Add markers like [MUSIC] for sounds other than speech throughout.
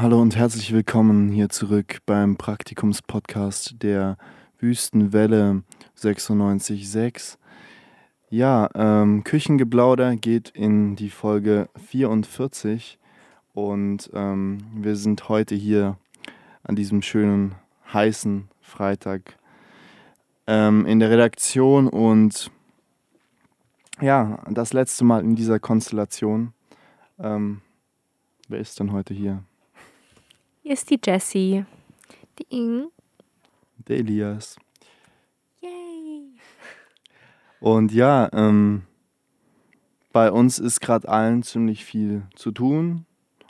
Hallo und herzlich willkommen hier zurück beim Praktikumspodcast der Wüstenwelle 96.6. Ja, ähm, Küchengeblauder geht in die Folge 44 und ähm, wir sind heute hier an diesem schönen, heißen Freitag ähm, in der Redaktion und ja, das letzte Mal in dieser Konstellation. Ähm, wer ist denn heute hier? Ist die Jessie. Die Ing. Der Elias. Yay! Und ja, ähm, bei uns ist gerade allen ziemlich viel zu tun.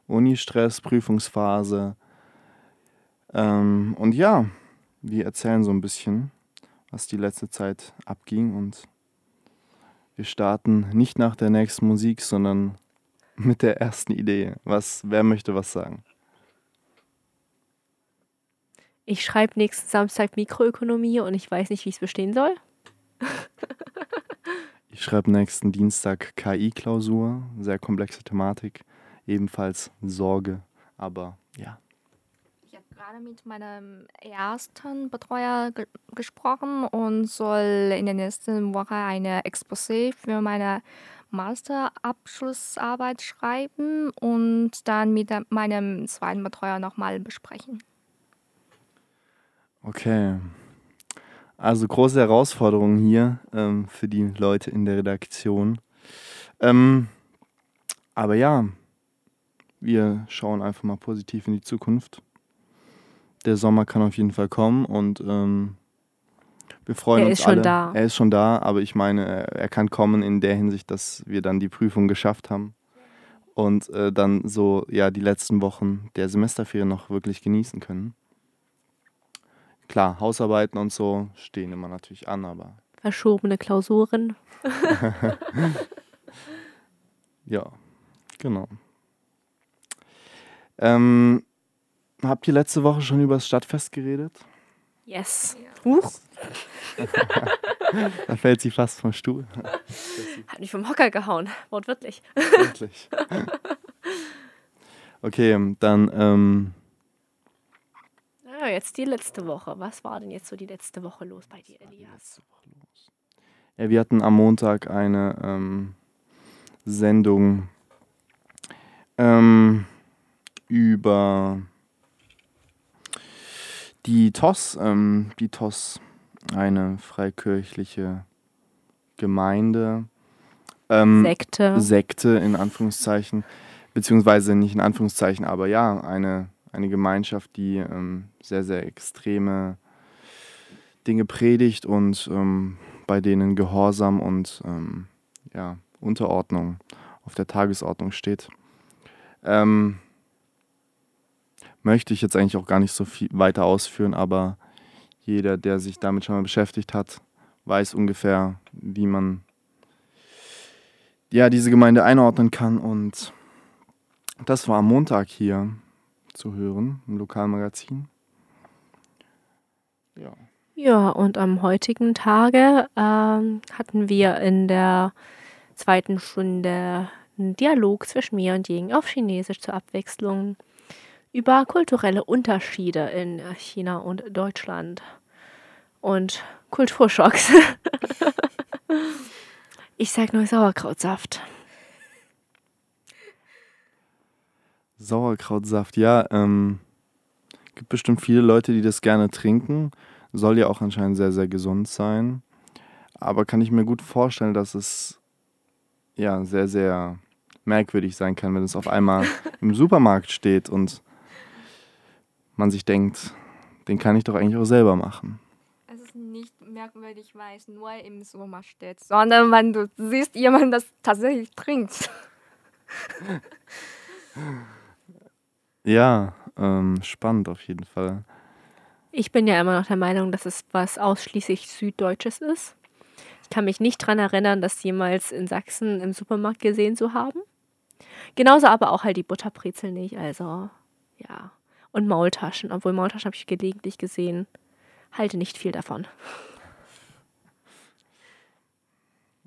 Uni-Stress, Prüfungsphase. Ähm, und ja, wir erzählen so ein bisschen, was die letzte Zeit abging. Und wir starten nicht nach der nächsten Musik, sondern mit der ersten Idee. Was, wer möchte was sagen? Ich schreibe nächsten Samstag Mikroökonomie und ich weiß nicht, wie es bestehen soll. [LAUGHS] Ich schreibe nächsten Dienstag KI-Klausur, sehr komplexe Thematik, ebenfalls Sorge, aber ja. Ich habe gerade mit meinem ersten Betreuer ge gesprochen und soll in der nächsten Woche eine Exposé für meine Masterabschlussarbeit schreiben und dann mit meinem zweiten Betreuer nochmal besprechen. Okay. Also große Herausforderungen hier ähm, für die Leute in der Redaktion. Ähm, aber ja, wir schauen einfach mal positiv in die Zukunft. Der Sommer kann auf jeden Fall kommen und ähm, wir freuen Er uns ist schon alle. da. Er ist schon da, aber ich meine, er er kann kommen in der Hinsicht, dass wir dann die Prüfung geschafft haben und äh, dann so ja die letzten Wochen der Semesterferien noch wirklich genießen können. Klar, Hausarbeiten und so stehen immer natürlich an, aber Verschobene Klausuren. [LAUGHS] ja, genau. Ähm, habt ihr letzte Woche schon über das Stadtfest geredet? Yes. Huch, [LAUGHS] Da fällt sie fast vom Stuhl. hat mich vom Hocker gehauen. Wortwörtlich. Wirklich. [LAUGHS] Okay, dann ähm, jetzt die letzte Woche. Was war denn jetzt so die letzte Woche los bei dir, Elias? Ja, wir hatten am Montag eine ähm, Sendung ähm, über die TOS. Ähm, die TOS, eine freikirchliche Gemeinde. Ähm, Sekte. Sekte in Anführungszeichen, beziehungsweise nicht in Anführungszeichen, aber ja, eine, eine Gemeinschaft, die ähm, sehr, sehr extreme Dinge predigt und ähm, bei denen Gehorsam und ähm, ja, Unterordnung auf der Tagesordnung steht. Ähm, möchte ich jetzt eigentlich auch gar nicht so viel weiter ausführen, aber jeder, der sich damit schon mal beschäftigt hat, weiß ungefähr, wie man ja, diese Gemeinde einordnen kann. Und das war am Montag hier zu hören, im Lokalmagazin. Ja. Ja, und am heutigen Tage ähm, hatten wir in der zweiten Stunde einen Dialog zwischen mir und Jing auf Chinesisch zur Abwechslung über kulturelle Unterschiede in China und Deutschland und Kulturschocks. [LAUGHS] ich sag nur Sauerkrautsaft. Sauerkrautsaft, ja, ähm, gibt bestimmt viele Leute, die das gerne trinken. Soll ja auch anscheinend sehr, sehr gesund sein. Aber kann ich mir gut vorstellen, dass es ja sehr, sehr merkwürdig sein kann, wenn es auf einmal [LAUGHS] im Supermarkt steht und man sich denkt, den kann ich doch eigentlich auch selber machen. Es ist nicht merkwürdig, weil es nur im Supermarkt steht, sondern wenn du siehst, jemand das tatsächlich trinkt. [LAUGHS] Ja, ähm, spannend auf jeden Fall. Ich bin ja immer noch der Meinung, dass es was ausschließlich Süddeutsches ist. Ich kann mich nicht daran erinnern, das jemals in Sachsen im Supermarkt gesehen zu haben. Genauso aber auch halt die Butterbrezel nicht. Also, ja. Und Maultaschen. Obwohl Maultaschen habe ich gelegentlich gesehen. Halte nicht viel davon.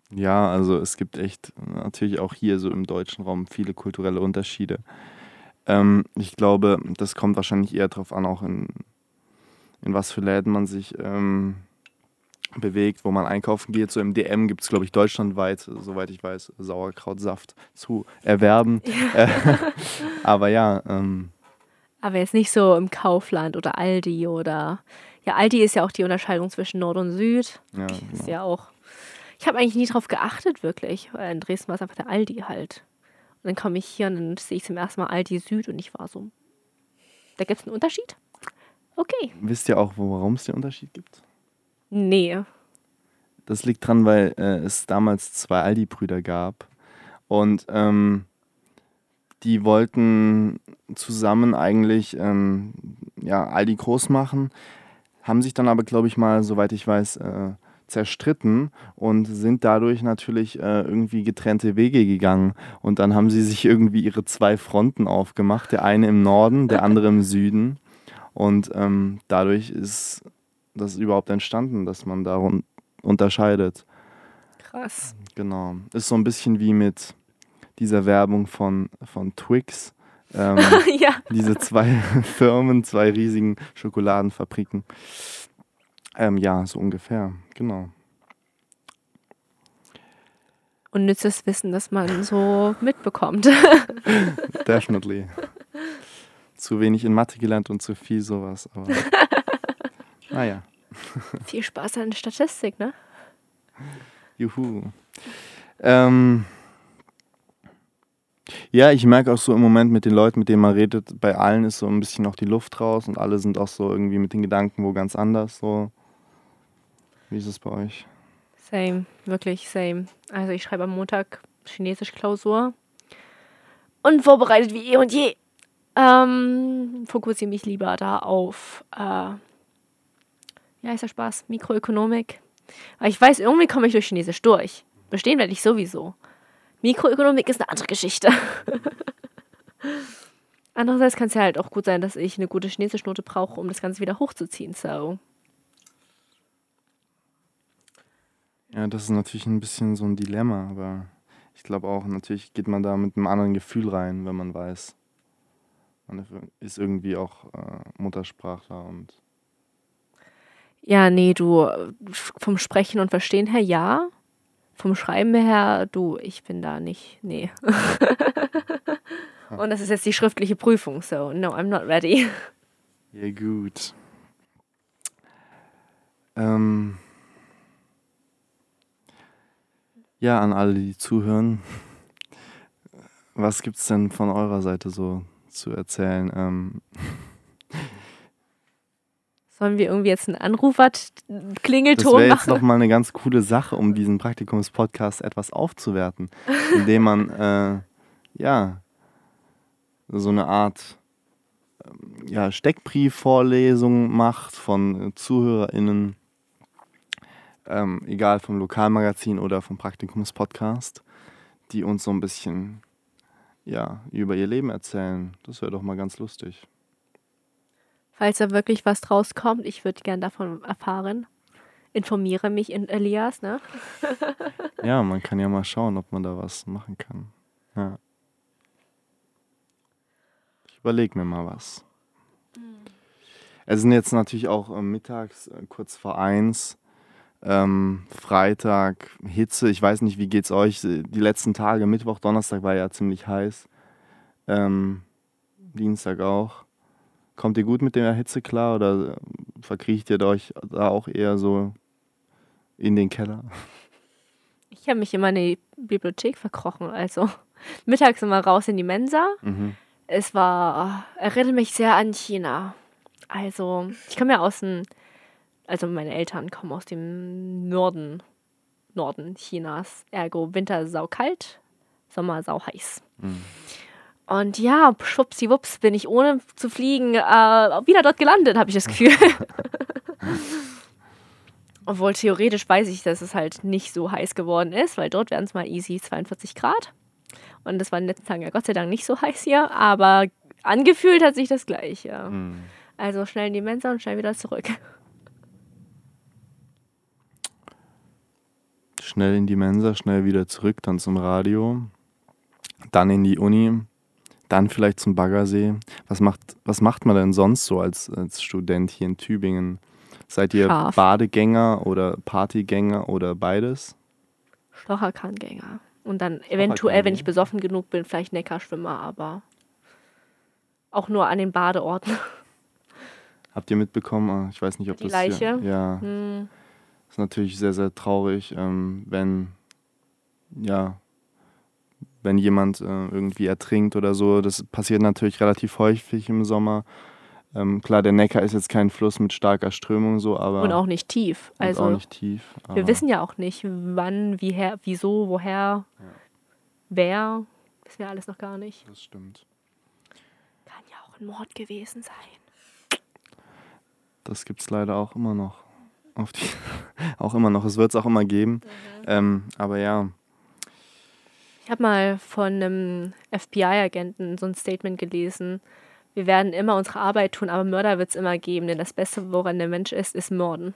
Ja, also es gibt echt natürlich auch hier so im deutschen Raum viele kulturelle Unterschiede. Ähm, ich glaube, das kommt wahrscheinlich eher darauf an, auch in, in was für Läden man sich ähm, bewegt, wo man einkaufen geht. So im DM gibt es, glaube ich, deutschlandweit, soweit ich weiß, Sauerkrautsaft zu erwerben. Ja. [LAUGHS] aber ja. Ähm, aber jetzt nicht so im Kaufland oder Aldi oder. Ja, Aldi ist ja auch die Unterscheidung zwischen Nord und Süd. Ja, genau. Ist ja auch. Ich habe eigentlich nie drauf geachtet, wirklich. In Dresden war es einfach der Aldi halt. Und dann komme ich hier und dann sehe ich zum ersten Mal Aldi Süd und ich war so. Da gibt es einen Unterschied? Okay. Wisst ihr auch, warum es den Unterschied gibt? Nee. Das liegt dran, weil äh, es damals zwei Aldi-Brüder gab. Und ähm, die wollten zusammen eigentlich ähm, ja, Aldi groß machen, haben sich dann aber, glaube ich, mal, soweit ich weiß, äh, zerstritten und sind dadurch natürlich äh, irgendwie getrennte Wege gegangen. Und dann haben sie sich irgendwie ihre zwei Fronten aufgemacht, der eine im Norden, der [LAUGHS] andere im Süden. Und ähm, dadurch ist das überhaupt entstanden, dass man da unterscheidet. Krass. Genau. Ist so ein bisschen wie mit dieser Werbung von, von Twix. Ähm, [LAUGHS] ja. Diese zwei [LAUGHS] Firmen, zwei riesigen Schokoladenfabriken. Ähm, ja, so ungefähr, genau. Und nützes Wissen, das man so mitbekommt. [LAUGHS] Definitely. Zu wenig in Mathe gelernt und zu viel sowas, aber. [LAUGHS] naja. [LAUGHS] Viel Spaß an Statistik, ne? Juhu. Ähm, ja, ich merke auch so im Moment mit den Leuten, mit denen man redet, bei allen ist so ein bisschen noch die Luft raus und alle sind auch so irgendwie mit den Gedanken wo ganz anders. So. Wie ist es bei euch? Same, wirklich same. Also ich schreibe am Montag Chinesisch-Klausur und vorbereitet wie eh und je. Ähm, fokussiere mich lieber da auf äh, ja, ist ja Spaß, Mikroökonomik. Aber ich weiß, irgendwie komme ich durch Chinesisch durch. Bestehen werde ich sowieso. Mikroökonomik ist eine andere Geschichte. [LAUGHS] Andererseits kann es ja halt auch gut sein, dass ich eine gute Chinesischnote brauche, um das Ganze wieder hochzuziehen. So. Ja, das ist natürlich ein bisschen so ein Dilemma, aber ich glaube auch, natürlich geht man da mit einem anderen Gefühl rein, wenn man weiß, man ist irgendwie auch äh, Muttersprachler und ja, nee, du, vom Sprechen und Verstehen her ja. Vom Schreiben her, du, ich bin da nicht, nee. [LAUGHS] und das ist jetzt die schriftliche Prüfung, so, no, I'm not ready. Ja, gut. Ähm ja, an alle, die zuhören. Was gibt es denn von eurer Seite so zu erzählen? Ähm Sollen wir irgendwie jetzt einen Anrufer-Klingelton machen? Das wäre jetzt nochmal eine ganz coole Sache, um diesen Praktikumspodcast etwas aufzuwerten, indem man, [LAUGHS] äh, ja, so eine Art ähm, ja, Steckbriefvorlesung macht von ZuhörerInnen, ähm, egal vom Lokalmagazin oder vom Praktikumspodcast, die uns so ein bisschen ja, über ihr Leben erzählen. Das wäre doch mal ganz lustig falls da wirklich was draus kommt. Ich würde gern davon erfahren. Informiere mich in Elias, ne? [LAUGHS] ja, man kann ja mal schauen, ob man da was machen kann. Ja. Ich überlege mir mal was. Mhm. Es sind jetzt natürlich auch äh, mittags äh, kurz vor eins. Ähm, Freitag, Hitze, ich weiß nicht, wie geht's euch? Die letzten Tage, Mittwoch, Donnerstag war ja ziemlich heiß. Ähm, Dienstag auch. Kommt ihr gut mit der Hitze klar oder verkriecht ihr euch da auch eher so in den Keller? Ich habe mich immer in die Bibliothek verkrochen. Also [LAUGHS] mittags immer raus in die Mensa. Mhm. Es war, erinnert mich sehr an China. Also, ich komme ja aus dem, also meine Eltern kommen aus dem Norden, Norden Chinas. Ergo Winter saukalt, Sommer sau heiß. Mhm. Und ja, schwuppsiwupps bin ich ohne zu fliegen äh, wieder dort gelandet, habe ich das Gefühl. [LAUGHS] Obwohl theoretisch weiß ich, dass es halt nicht so heiß geworden ist, weil dort wären es mal easy 42 Grad. Und das war in den letzten Tagen ja Gott sei Dank nicht so heiß hier, aber angefühlt hat sich das gleich, ja. Mhm. Also schnell in die Mensa und schnell wieder zurück. Schnell in die Mensa, schnell wieder zurück, dann zum Radio, dann in die Uni, dann vielleicht zum Baggersee. Was macht, was macht man denn sonst so als, als Student hier in Tübingen? Seid ihr Scharf. Badegänger oder Partygänger oder beides? Stocherkahngänger. Und dann eventuell, wenn ich besoffen genug bin, vielleicht Neckarschwimmer, aber auch nur an den Badeorten. Habt ihr mitbekommen? äh, Ich weiß nicht, ob Die das Leiche? Hier, ja, Hm. Ist natürlich sehr, sehr traurig, ähm, wenn ja, wenn jemand äh, irgendwie ertrinkt oder so. Das passiert natürlich relativ häufig im Sommer. Ähm, klar, der Neckar ist jetzt kein Fluss mit starker Strömung so, aber Und auch nicht tief. und Also auch nicht tief. wir wissen ja auch nicht, wann, wie her, wieso, woher, wer. Wissen wir alles noch gar nicht. Das stimmt. Kann ja auch ein Mord gewesen sein. Das gibt es leider auch immer noch. Auf die, [LAUGHS] auch immer noch. Es wird es auch immer geben. Ähm, aber ja, Ich habe mal von einem FBI-Agenten so ein Statement gelesen. Wir werden immer unsere Arbeit tun, aber Mörder wird es immer geben, denn das Beste, woran der Mensch ist, ist Morden.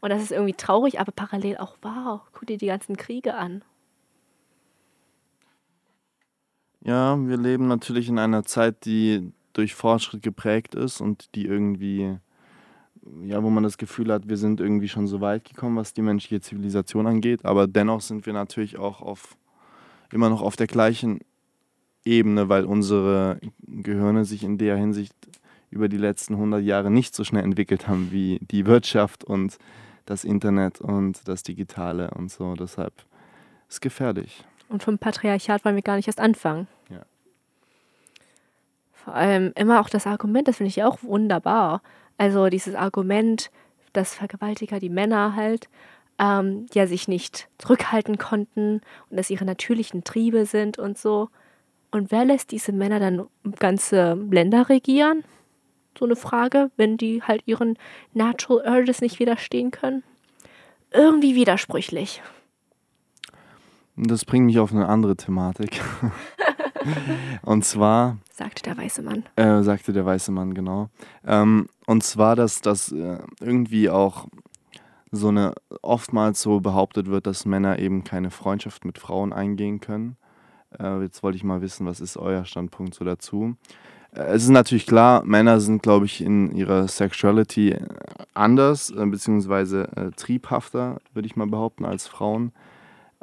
Und das ist irgendwie traurig, aber parallel auch wahr. Guck dir die ganzen Kriege an. Ja, wir leben natürlich in einer Zeit, die durch Fortschritt geprägt ist und die irgendwie, ja, wo man das Gefühl hat, wir sind irgendwie schon so weit gekommen, was die menschliche Zivilisation angeht. Aber dennoch sind wir natürlich auch auf, immer noch auf der gleichen Ebene, weil unsere Gehirne sich in der Hinsicht über die letzten 100 Jahre nicht so schnell entwickelt haben wie die Wirtschaft und das Internet und das Digitale und so. Deshalb ist es gefährlich. Und vom Patriarchat wollen wir gar nicht erst anfangen. Ja. Vor allem immer auch das Argument, das finde ich ja auch wunderbar. Also dieses Argument, dass Vergewaltiger, die Männer halt, ähm, ja sich nicht zurückhalten konnten und dass ihre natürlichen Triebe sind und so. Und wer lässt diese Männer dann ganze Länder regieren? So eine Frage, wenn die halt ihren Natural Urges nicht widerstehen können. Irgendwie widersprüchlich. Das bringt mich auf eine andere Thematik. [LAUGHS] und zwar, sagte der weiße Mann. äh, sagte der weiße Mann, genau. Ähm, und zwar, dass das äh, irgendwie auch so eine, oftmals so behauptet wird, dass Männer eben keine Freundschaft mit Frauen eingehen können. Äh, jetzt wollte ich mal wissen, was ist euer Standpunkt so dazu? Äh, es ist natürlich klar, Männer sind, glaube ich, in ihrer Sexuality äh, anders, äh, beziehungsweise äh, triebhafter, würde ich mal behaupten, als Frauen.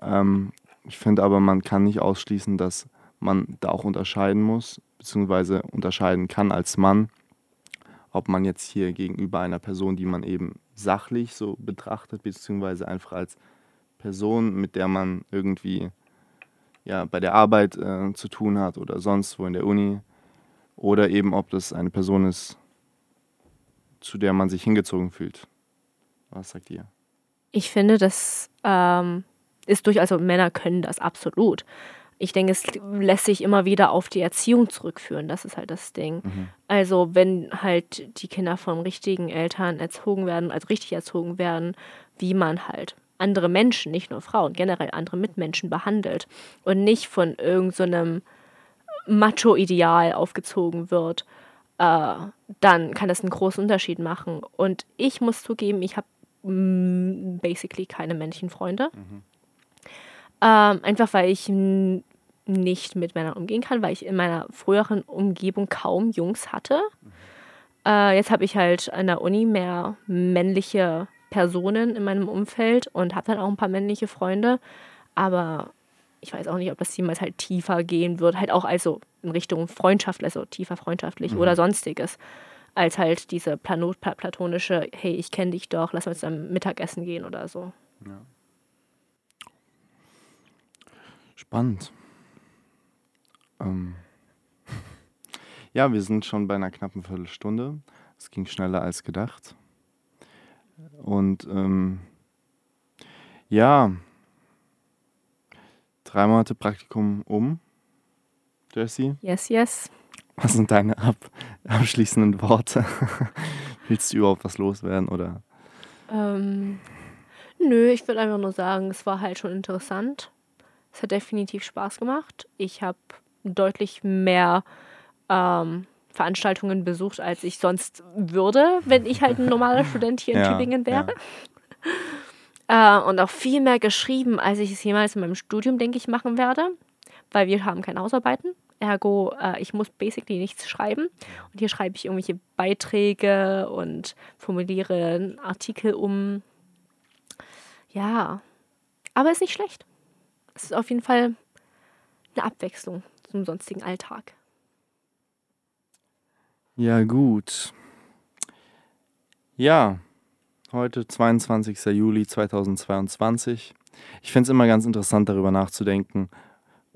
Ähm, ich finde aber, man kann nicht ausschließen, dass man da auch unterscheiden muss, beziehungsweise unterscheiden kann als Mann, ob man jetzt hier gegenüber einer Person, die man eben sachlich so betrachtet, beziehungsweise einfach als Person, mit der man irgendwie ja, bei der Arbeit äh, zu tun hat oder sonst wo in der Uni, oder eben ob das eine Person ist, zu der man sich hingezogen fühlt. Was sagt ihr? Ich finde, das ähm, ist durchaus, also Männer können das absolut. Ich denke, es lässt sich immer wieder auf die Erziehung zurückführen. Das ist halt das Ding. Also, wenn halt die Kinder von richtigen Eltern erzogen werden, also richtig erzogen werden, wie man halt andere Menschen, nicht nur Frauen, generell andere Mitmenschen behandelt und nicht von irgendeinem Macho-Ideal aufgezogen wird, äh, dann kann das einen großen Unterschied machen. Und ich muss zugeben, ich habe mm, basically keine männlichen Freunde. Ähm, einfach weil ich nicht mit Männern umgehen kann, weil ich in meiner früheren Umgebung kaum Jungs hatte. Äh, jetzt habe ich halt an der Uni mehr männliche Personen in meinem Umfeld und habe dann auch ein paar männliche Freunde. Aber ich weiß auch nicht, ob das jemals halt tiefer gehen wird, halt auch also in Richtung Freundschaft, also tiefer freundschaftlich oder sonstiges, als halt diese platonische, hey, ich kenne dich doch, lass uns am Mittagessen gehen oder so. Spannend. Ähm. [LAUGHS] Ja, wir sind schon bei einer knappen Viertelstunde. Es ging schneller als gedacht. Und ähm, ja, drei Monate Praktikum um. Jessie, Yes, yes. was sind deine ab abschließenden Worte? [LAUGHS] Willst du überhaupt was loswerden oder? Ähm, nö, ich würde einfach nur sagen, es war halt schon interessant. Es hat definitiv Spaß gemacht. Ich habe deutlich mehr ähm, Veranstaltungen besucht, als ich sonst würde, wenn ich halt ein normaler [LAUGHS] Student hier in Ja, Tübingen wäre. ja. [LAUGHS] Äh, und auch viel mehr geschrieben, als ich es jemals in meinem Studium, denke ich, machen werde. Weil wir haben keine Hausarbeiten. Ergo, äh, ich muss basically nichts schreiben. Und hier schreibe ich irgendwelche Beiträge und formuliere einen Artikel um. Ja, aber ist nicht schlecht. Es ist auf jeden Fall eine Abwechslung zum sonstigen Alltag. Ja, gut. Ja, heute 22. Juli 2022. Ich finde es immer ganz interessant, darüber nachzudenken,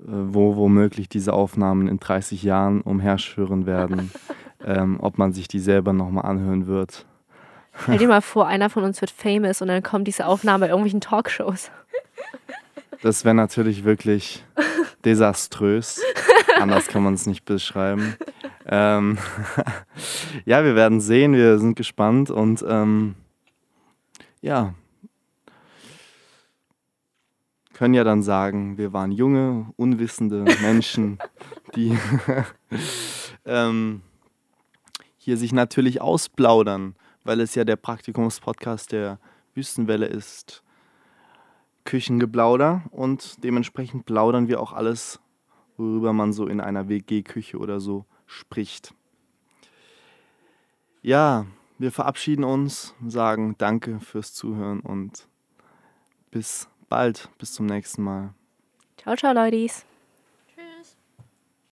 äh, wo womöglich diese Aufnahmen in 30 Jahren umherschwirren werden, [LAUGHS] ähm, ob man sich die selber nochmal anhören wird. Stell dir [LAUGHS] mal vor, einer von uns wird famous und dann kommt diese Aufnahme bei irgendwelchen Talkshows. Das wäre natürlich wirklich [LAUGHS] desaströs. Anders kann man es nicht beschreiben. Ähm [LAUGHS] ja, wir werden sehen, wir sind gespannt und ähm, ja, können ja dann sagen, wir waren junge, unwissende Menschen, [LAUGHS] die ähm, hier sich natürlich ausplaudern, weil es ja der Praktikumspodcast der Wüstenwelle ist. Küchengeplauder und dementsprechend plaudern wir auch alles, worüber man so in einer WG-Küche oder so spricht. Ja, wir verabschieden uns, sagen Danke fürs Zuhören und bis bald, bis zum nächsten Mal. Ciao, ciao, Leute.